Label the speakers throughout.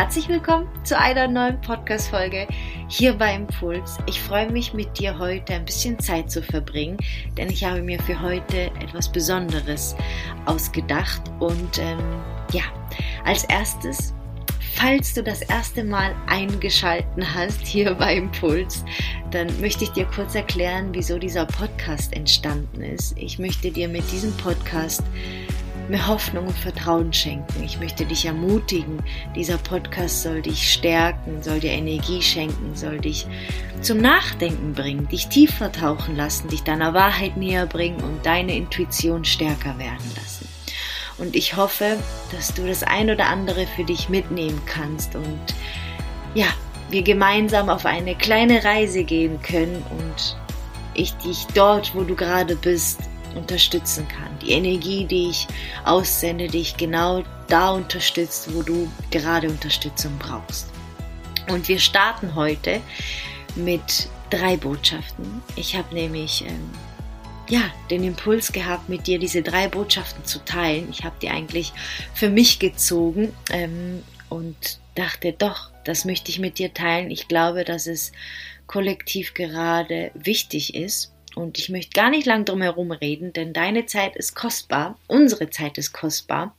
Speaker 1: Herzlich willkommen zu einer neuen Podcast-Folge hier bei Impuls. Ich freue mich, mit dir heute ein bisschen Zeit zu verbringen, denn ich habe mir für heute etwas Besonderes ausgedacht. Und ähm, ja, als erstes, falls du das erste Mal eingeschalten hast hier bei Impuls, dann möchte ich dir kurz erklären, wieso dieser Podcast entstanden ist. Ich möchte dir mit diesem Podcast mir Hoffnung und Vertrauen schenken. Ich möchte dich ermutigen. Dieser Podcast soll dich stärken, soll dir Energie schenken, soll dich zum Nachdenken bringen, dich tiefer tauchen lassen, dich deiner Wahrheit näher bringen und deine Intuition stärker werden lassen. Und ich hoffe, dass du das ein oder andere für dich mitnehmen kannst und ja, wir gemeinsam auf eine kleine Reise gehen können und ich dich dort, wo du gerade bist, unterstützen kann. Die Energie, die ich aussende, dich genau da unterstützt, wo du gerade Unterstützung brauchst. Und wir starten heute mit drei Botschaften. Ich habe nämlich ähm, ja den Impuls gehabt, mit dir diese drei Botschaften zu teilen. Ich habe die eigentlich für mich gezogen ähm, und dachte, doch, das möchte ich mit dir teilen. Ich glaube, dass es kollektiv gerade wichtig ist und ich möchte gar nicht lang drum herum reden, denn deine Zeit ist kostbar, unsere Zeit ist kostbar.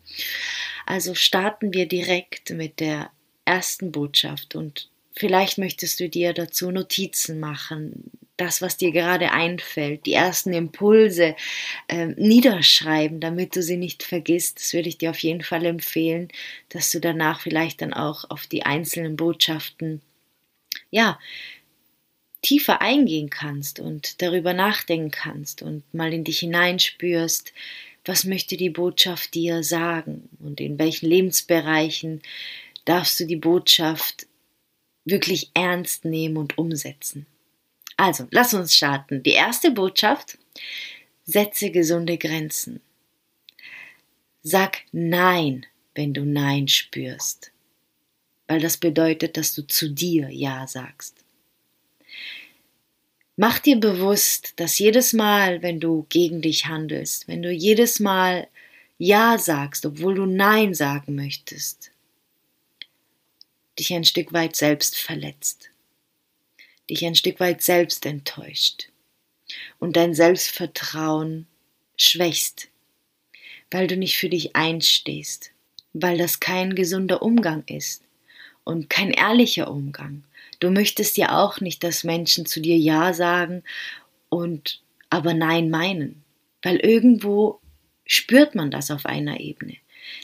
Speaker 1: Also starten wir direkt mit der ersten Botschaft und vielleicht möchtest du dir dazu Notizen machen, das, was dir gerade einfällt, die ersten Impulse äh, niederschreiben, damit du sie nicht vergisst. Das würde ich dir auf jeden Fall empfehlen, dass du danach vielleicht dann auch auf die einzelnen Botschaften ja, tiefer eingehen kannst und darüber nachdenken kannst und mal in dich hineinspürst, was möchte die Botschaft dir sagen und in welchen Lebensbereichen darfst du die Botschaft wirklich ernst nehmen und umsetzen. Also, lass uns starten. Die erste Botschaft, setze gesunde Grenzen. Sag Nein, wenn du Nein spürst, weil das bedeutet, dass du zu dir Ja sagst. Mach dir bewusst, dass jedes Mal, wenn du gegen dich handelst, wenn du jedes Mal Ja sagst, obwohl du Nein sagen möchtest, dich ein Stück weit selbst verletzt, dich ein Stück weit selbst enttäuscht und dein Selbstvertrauen schwächst, weil du nicht für dich einstehst, weil das kein gesunder Umgang ist und kein ehrlicher Umgang Du möchtest ja auch nicht, dass Menschen zu dir Ja sagen und aber Nein meinen, weil irgendwo spürt man das auf einer Ebene.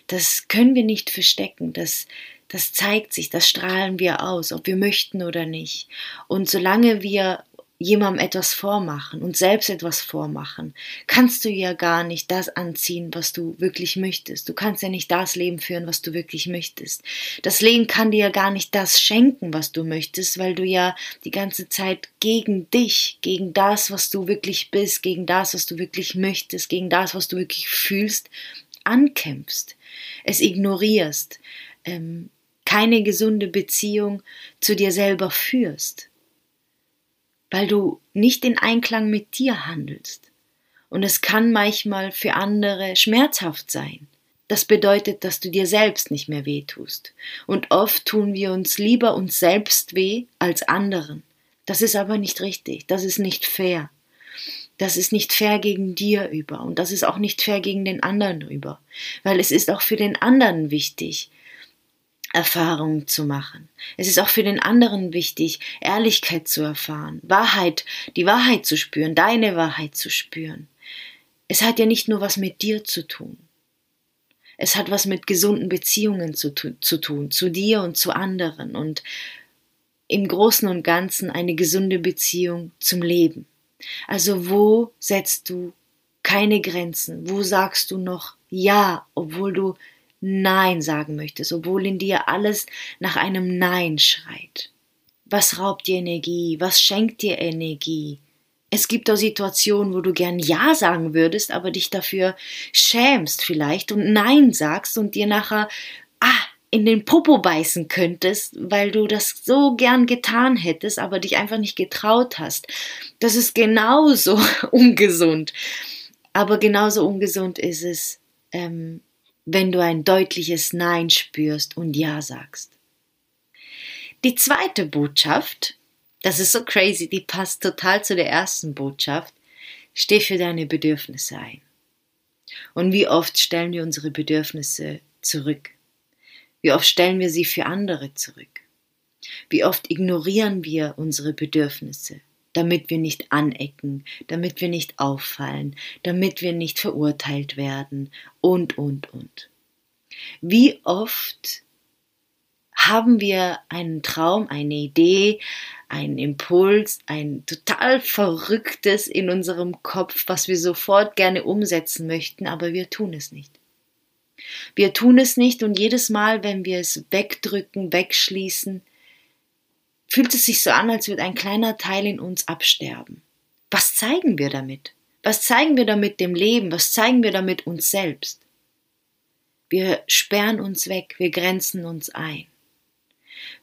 Speaker 1: Das können wir nicht verstecken, das, das zeigt sich, das strahlen wir aus, ob wir möchten oder nicht. Und solange wir jemandem etwas vormachen und selbst etwas vormachen, kannst du ja gar nicht das anziehen, was du wirklich möchtest. Du kannst ja nicht das Leben führen, was du wirklich möchtest. Das Leben kann dir ja gar nicht das schenken, was du möchtest, weil du ja die ganze Zeit gegen dich, gegen das, was du wirklich bist, gegen das, was du wirklich möchtest, gegen das, was du wirklich fühlst, ankämpfst, es ignorierst, ähm, keine gesunde Beziehung zu dir selber führst weil du nicht in Einklang mit dir handelst. Und es kann manchmal für andere schmerzhaft sein. Das bedeutet, dass du dir selbst nicht mehr weh tust. Und oft tun wir uns lieber uns selbst weh als anderen. Das ist aber nicht richtig. Das ist nicht fair. Das ist nicht fair gegen dir über. Und das ist auch nicht fair gegen den anderen über. Weil es ist auch für den anderen wichtig, Erfahrungen zu machen. Es ist auch für den anderen wichtig, Ehrlichkeit zu erfahren, Wahrheit, die Wahrheit zu spüren, deine Wahrheit zu spüren. Es hat ja nicht nur was mit dir zu tun. Es hat was mit gesunden Beziehungen zu, zu tun, zu dir und zu anderen und im Großen und Ganzen eine gesunde Beziehung zum Leben. Also wo setzt du keine Grenzen? Wo sagst du noch Ja, obwohl du Nein sagen möchtest, obwohl in dir alles nach einem Nein schreit. Was raubt dir Energie? Was schenkt dir Energie? Es gibt auch Situationen, wo du gern Ja sagen würdest, aber dich dafür schämst vielleicht und Nein sagst und dir nachher ah, in den Popo beißen könntest, weil du das so gern getan hättest, aber dich einfach nicht getraut hast. Das ist genauso ungesund. Aber genauso ungesund ist es, ähm, wenn du ein deutliches Nein spürst und Ja sagst. Die zweite Botschaft, das ist so crazy, die passt total zu der ersten Botschaft. Steh für deine Bedürfnisse ein. Und wie oft stellen wir unsere Bedürfnisse zurück? Wie oft stellen wir sie für andere zurück? Wie oft ignorieren wir unsere Bedürfnisse, damit wir nicht anecken, damit wir nicht auffallen, damit wir nicht verurteilt werden und, und, und. Wie oft haben wir einen Traum, eine Idee, einen Impuls, ein total verrücktes in unserem Kopf, was wir sofort gerne umsetzen möchten, aber wir tun es nicht. Wir tun es nicht und jedes Mal, wenn wir es wegdrücken, wegschließen, fühlt es sich so an, als würde ein kleiner Teil in uns absterben. Was zeigen wir damit? Was zeigen wir damit dem Leben? Was zeigen wir damit uns selbst? Wir sperren uns weg, wir grenzen uns ein.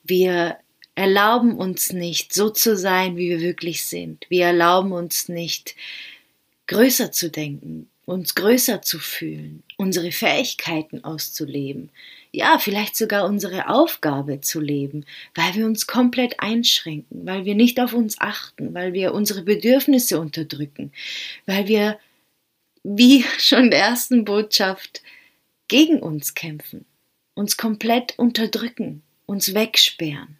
Speaker 1: Wir erlauben uns nicht, so zu sein, wie wir wirklich sind. Wir erlauben uns nicht, größer zu denken, uns größer zu fühlen, unsere Fähigkeiten auszuleben, ja, vielleicht sogar unsere Aufgabe zu leben, weil wir uns komplett einschränken, weil wir nicht auf uns achten, weil wir unsere Bedürfnisse unterdrücken, weil wir, wie schon der ersten Botschaft, gegen uns kämpfen, uns komplett unterdrücken, uns wegsperren.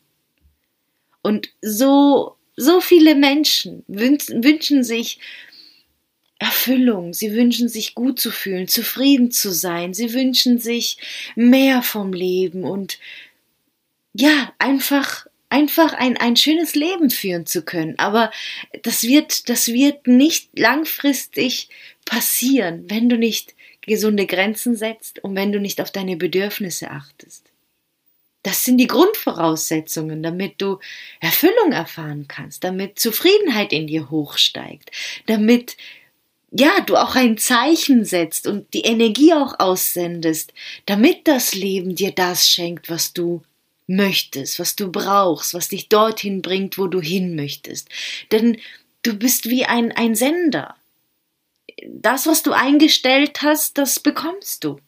Speaker 1: Und so, so viele Menschen wünschen, wünschen sich Erfüllung, sie wünschen sich gut zu fühlen, zufrieden zu sein, sie wünschen sich mehr vom Leben und ja, einfach einfach ein, ein schönes Leben führen zu können. Aber das wird, das wird nicht langfristig passieren, wenn du nicht gesunde Grenzen setzt und wenn du nicht auf deine Bedürfnisse achtest. Das sind die Grundvoraussetzungen, damit du Erfüllung erfahren kannst, damit Zufriedenheit in dir hochsteigt, damit ja, du auch ein Zeichen setzt und die Energie auch aussendest, damit das Leben dir das schenkt, was du möchtest, was du brauchst, was dich dorthin bringt, wo du hin möchtest. Denn du bist wie ein, ein Sender. Das, was du eingestellt hast, das bekommst du.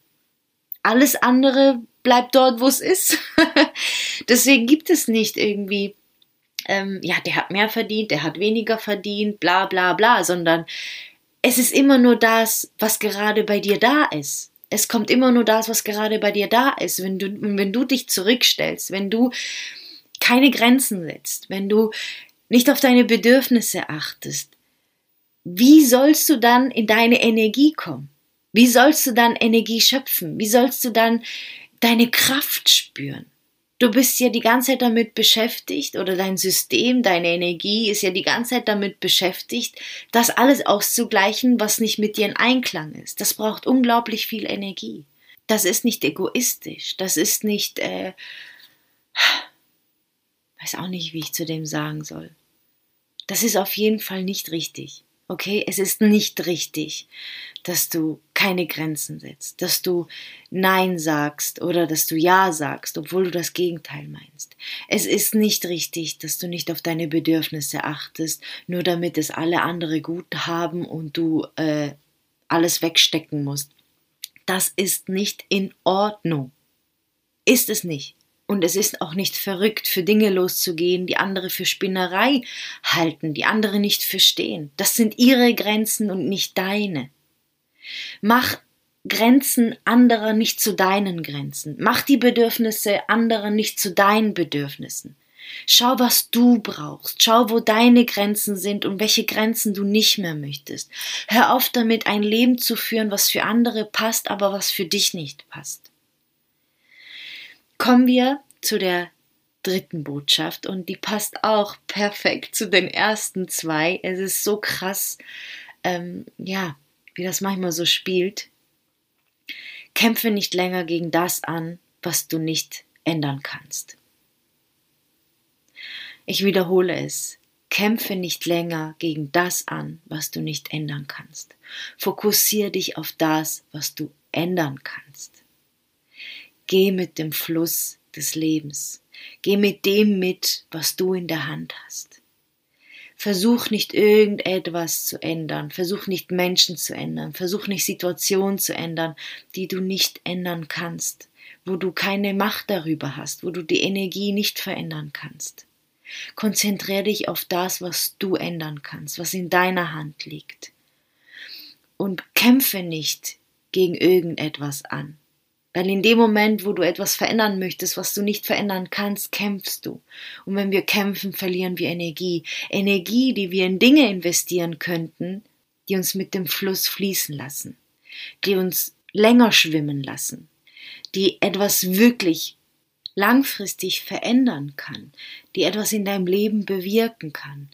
Speaker 1: Alles andere bleibt dort, wo es ist. Deswegen gibt es nicht irgendwie, ähm, ja, der hat mehr verdient, der hat weniger verdient, bla bla bla, sondern es ist immer nur das, was gerade bei dir da ist. Es kommt immer nur das, was gerade bei dir da ist. Wenn du, wenn du dich zurückstellst, wenn du keine Grenzen setzt, wenn du nicht auf deine Bedürfnisse achtest, wie sollst du dann in deine Energie kommen? Wie sollst du dann Energie schöpfen? Wie sollst du dann deine Kraft spüren. Du bist ja die ganze Zeit damit beschäftigt oder dein System, deine Energie ist ja die ganze Zeit damit beschäftigt, das alles auszugleichen, was nicht mit dir in Einklang ist. Das braucht unglaublich viel Energie. Das ist nicht egoistisch. Das ist nicht, äh, weiß auch nicht, wie ich zu dem sagen soll. Das ist auf jeden Fall nicht richtig. Okay, es ist nicht richtig, dass du keine Grenzen setzt, dass du Nein sagst oder dass du Ja sagst, obwohl du das Gegenteil meinst. Es ist nicht richtig, dass du nicht auf deine Bedürfnisse achtest, nur damit es alle andere gut haben und du äh, alles wegstecken musst. Das ist nicht in Ordnung. Ist es nicht. Und es ist auch nicht verrückt, für Dinge loszugehen, die andere für Spinnerei halten, die andere nicht verstehen. Das sind ihre Grenzen und nicht deine. Mach Grenzen anderer nicht zu deinen Grenzen. Mach die Bedürfnisse anderer nicht zu deinen Bedürfnissen. Schau, was du brauchst. Schau, wo deine Grenzen sind und welche Grenzen du nicht mehr möchtest. Hör auf damit, ein Leben zu führen, was für andere passt, aber was für dich nicht passt kommen wir zu der dritten Botschaft und die passt auch perfekt zu den ersten zwei. Es ist so krass, ähm, ja, wie das manchmal so spielt. Kämpfe nicht länger gegen das an, was du nicht ändern kannst. Ich wiederhole es. Kämpfe nicht länger gegen das an, was du nicht ändern kannst. Fokussiere dich auf das, was du ändern kannst. Geh mit dem Fluss des Lebens. Geh mit dem mit, was du in der Hand hast. Versuch nicht irgendetwas zu ändern, versuch nicht Menschen zu ändern, versuch nicht Situationen zu ändern, die du nicht ändern kannst. wo du keine Macht darüber hast, wo du die Energie nicht verändern kannst. Konzentriere dich auf das, was du ändern kannst, was in deiner Hand liegt. Und kämpfe nicht gegen irgendetwas an. Weil in dem Moment, wo du etwas verändern möchtest, was du nicht verändern kannst, kämpfst du. Und wenn wir kämpfen, verlieren wir Energie. Energie, die wir in Dinge investieren könnten, die uns mit dem Fluss fließen lassen, die uns länger schwimmen lassen, die etwas wirklich langfristig verändern kann, die etwas in deinem Leben bewirken kann.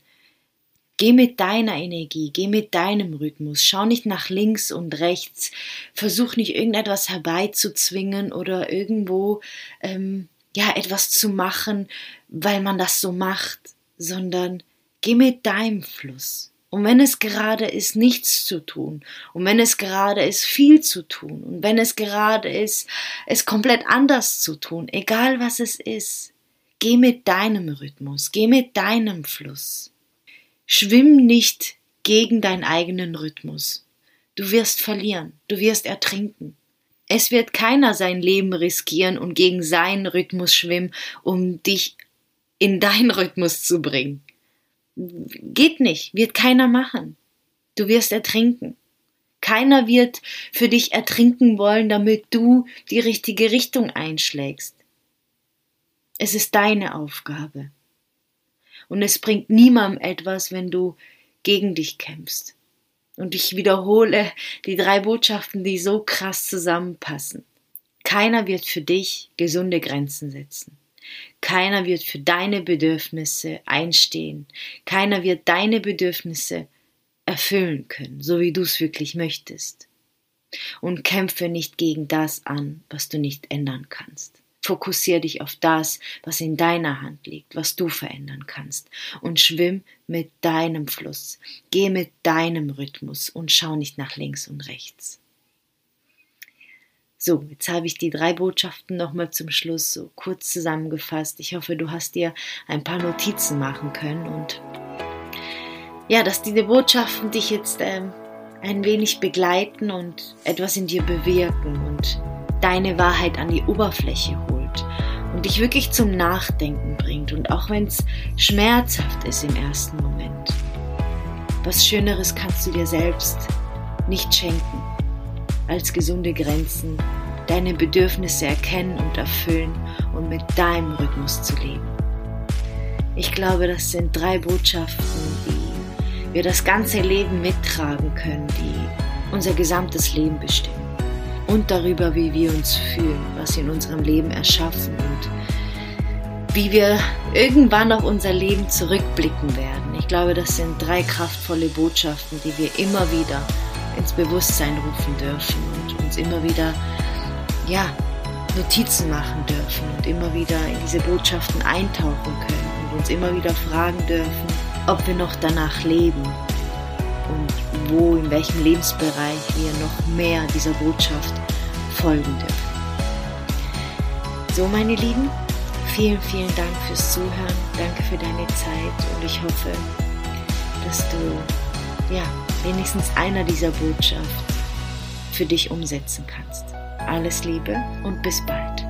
Speaker 1: Geh mit deiner Energie, geh mit deinem Rhythmus, schau nicht nach links und rechts, versuch nicht irgendetwas herbeizuzwingen oder irgendwo ähm, ja etwas zu machen, weil man das so macht, sondern geh mit deinem Fluss. Und wenn es gerade ist, nichts zu tun, und wenn es gerade ist, viel zu tun, und wenn es gerade ist, es komplett anders zu tun, egal was es ist, geh mit deinem Rhythmus, geh mit deinem Fluss. Schwimm nicht gegen deinen eigenen Rhythmus. Du wirst verlieren, du wirst ertrinken. Es wird keiner sein Leben riskieren und gegen seinen Rhythmus schwimmen, um dich in deinen Rhythmus zu bringen. Geht nicht, wird keiner machen. Du wirst ertrinken. Keiner wird für dich ertrinken wollen, damit du die richtige Richtung einschlägst. Es ist deine Aufgabe. Und es bringt niemandem etwas, wenn du gegen dich kämpfst. Und ich wiederhole die drei Botschaften, die so krass zusammenpassen. Keiner wird für dich gesunde Grenzen setzen. Keiner wird für deine Bedürfnisse einstehen. Keiner wird deine Bedürfnisse erfüllen können, so wie du es wirklich möchtest. Und kämpfe nicht gegen das an, was du nicht ändern kannst. Fokussiere dich auf das, was in deiner Hand liegt, was du verändern kannst. Und schwimm mit deinem Fluss. Geh mit deinem Rhythmus und schau nicht nach links und rechts. So, jetzt habe ich die drei Botschaften nochmal zum Schluss so kurz zusammengefasst. Ich hoffe, du hast dir ein paar Notizen machen können und ja, dass diese Botschaften dich jetzt ähm, ein wenig begleiten und etwas in dir bewirken und deine Wahrheit an die Oberfläche holt und dich wirklich zum Nachdenken bringt und auch wenn es schmerzhaft ist im ersten Moment. Was Schöneres kannst du dir selbst nicht schenken als gesunde Grenzen, deine Bedürfnisse erkennen und erfüllen und mit deinem Rhythmus zu leben. Ich glaube, das sind drei Botschaften, die wir das ganze Leben mittragen können, die unser gesamtes Leben bestimmen. Und darüber, wie wir uns fühlen, was wir in unserem Leben erschaffen und wie wir irgendwann auf unser Leben zurückblicken werden. Ich glaube, das sind drei kraftvolle Botschaften, die wir immer wieder ins Bewusstsein rufen dürfen und uns immer wieder, ja, Notizen machen dürfen und immer wieder in diese Botschaften eintauchen können und uns immer wieder fragen dürfen, ob wir noch danach leben wo, in welchem Lebensbereich wir noch mehr dieser Botschaft folgen dürfen. So, meine Lieben, vielen, vielen Dank fürs Zuhören. Danke für deine Zeit und ich hoffe, dass du, ja, wenigstens einer dieser Botschaft für dich umsetzen kannst. Alles Liebe und bis bald.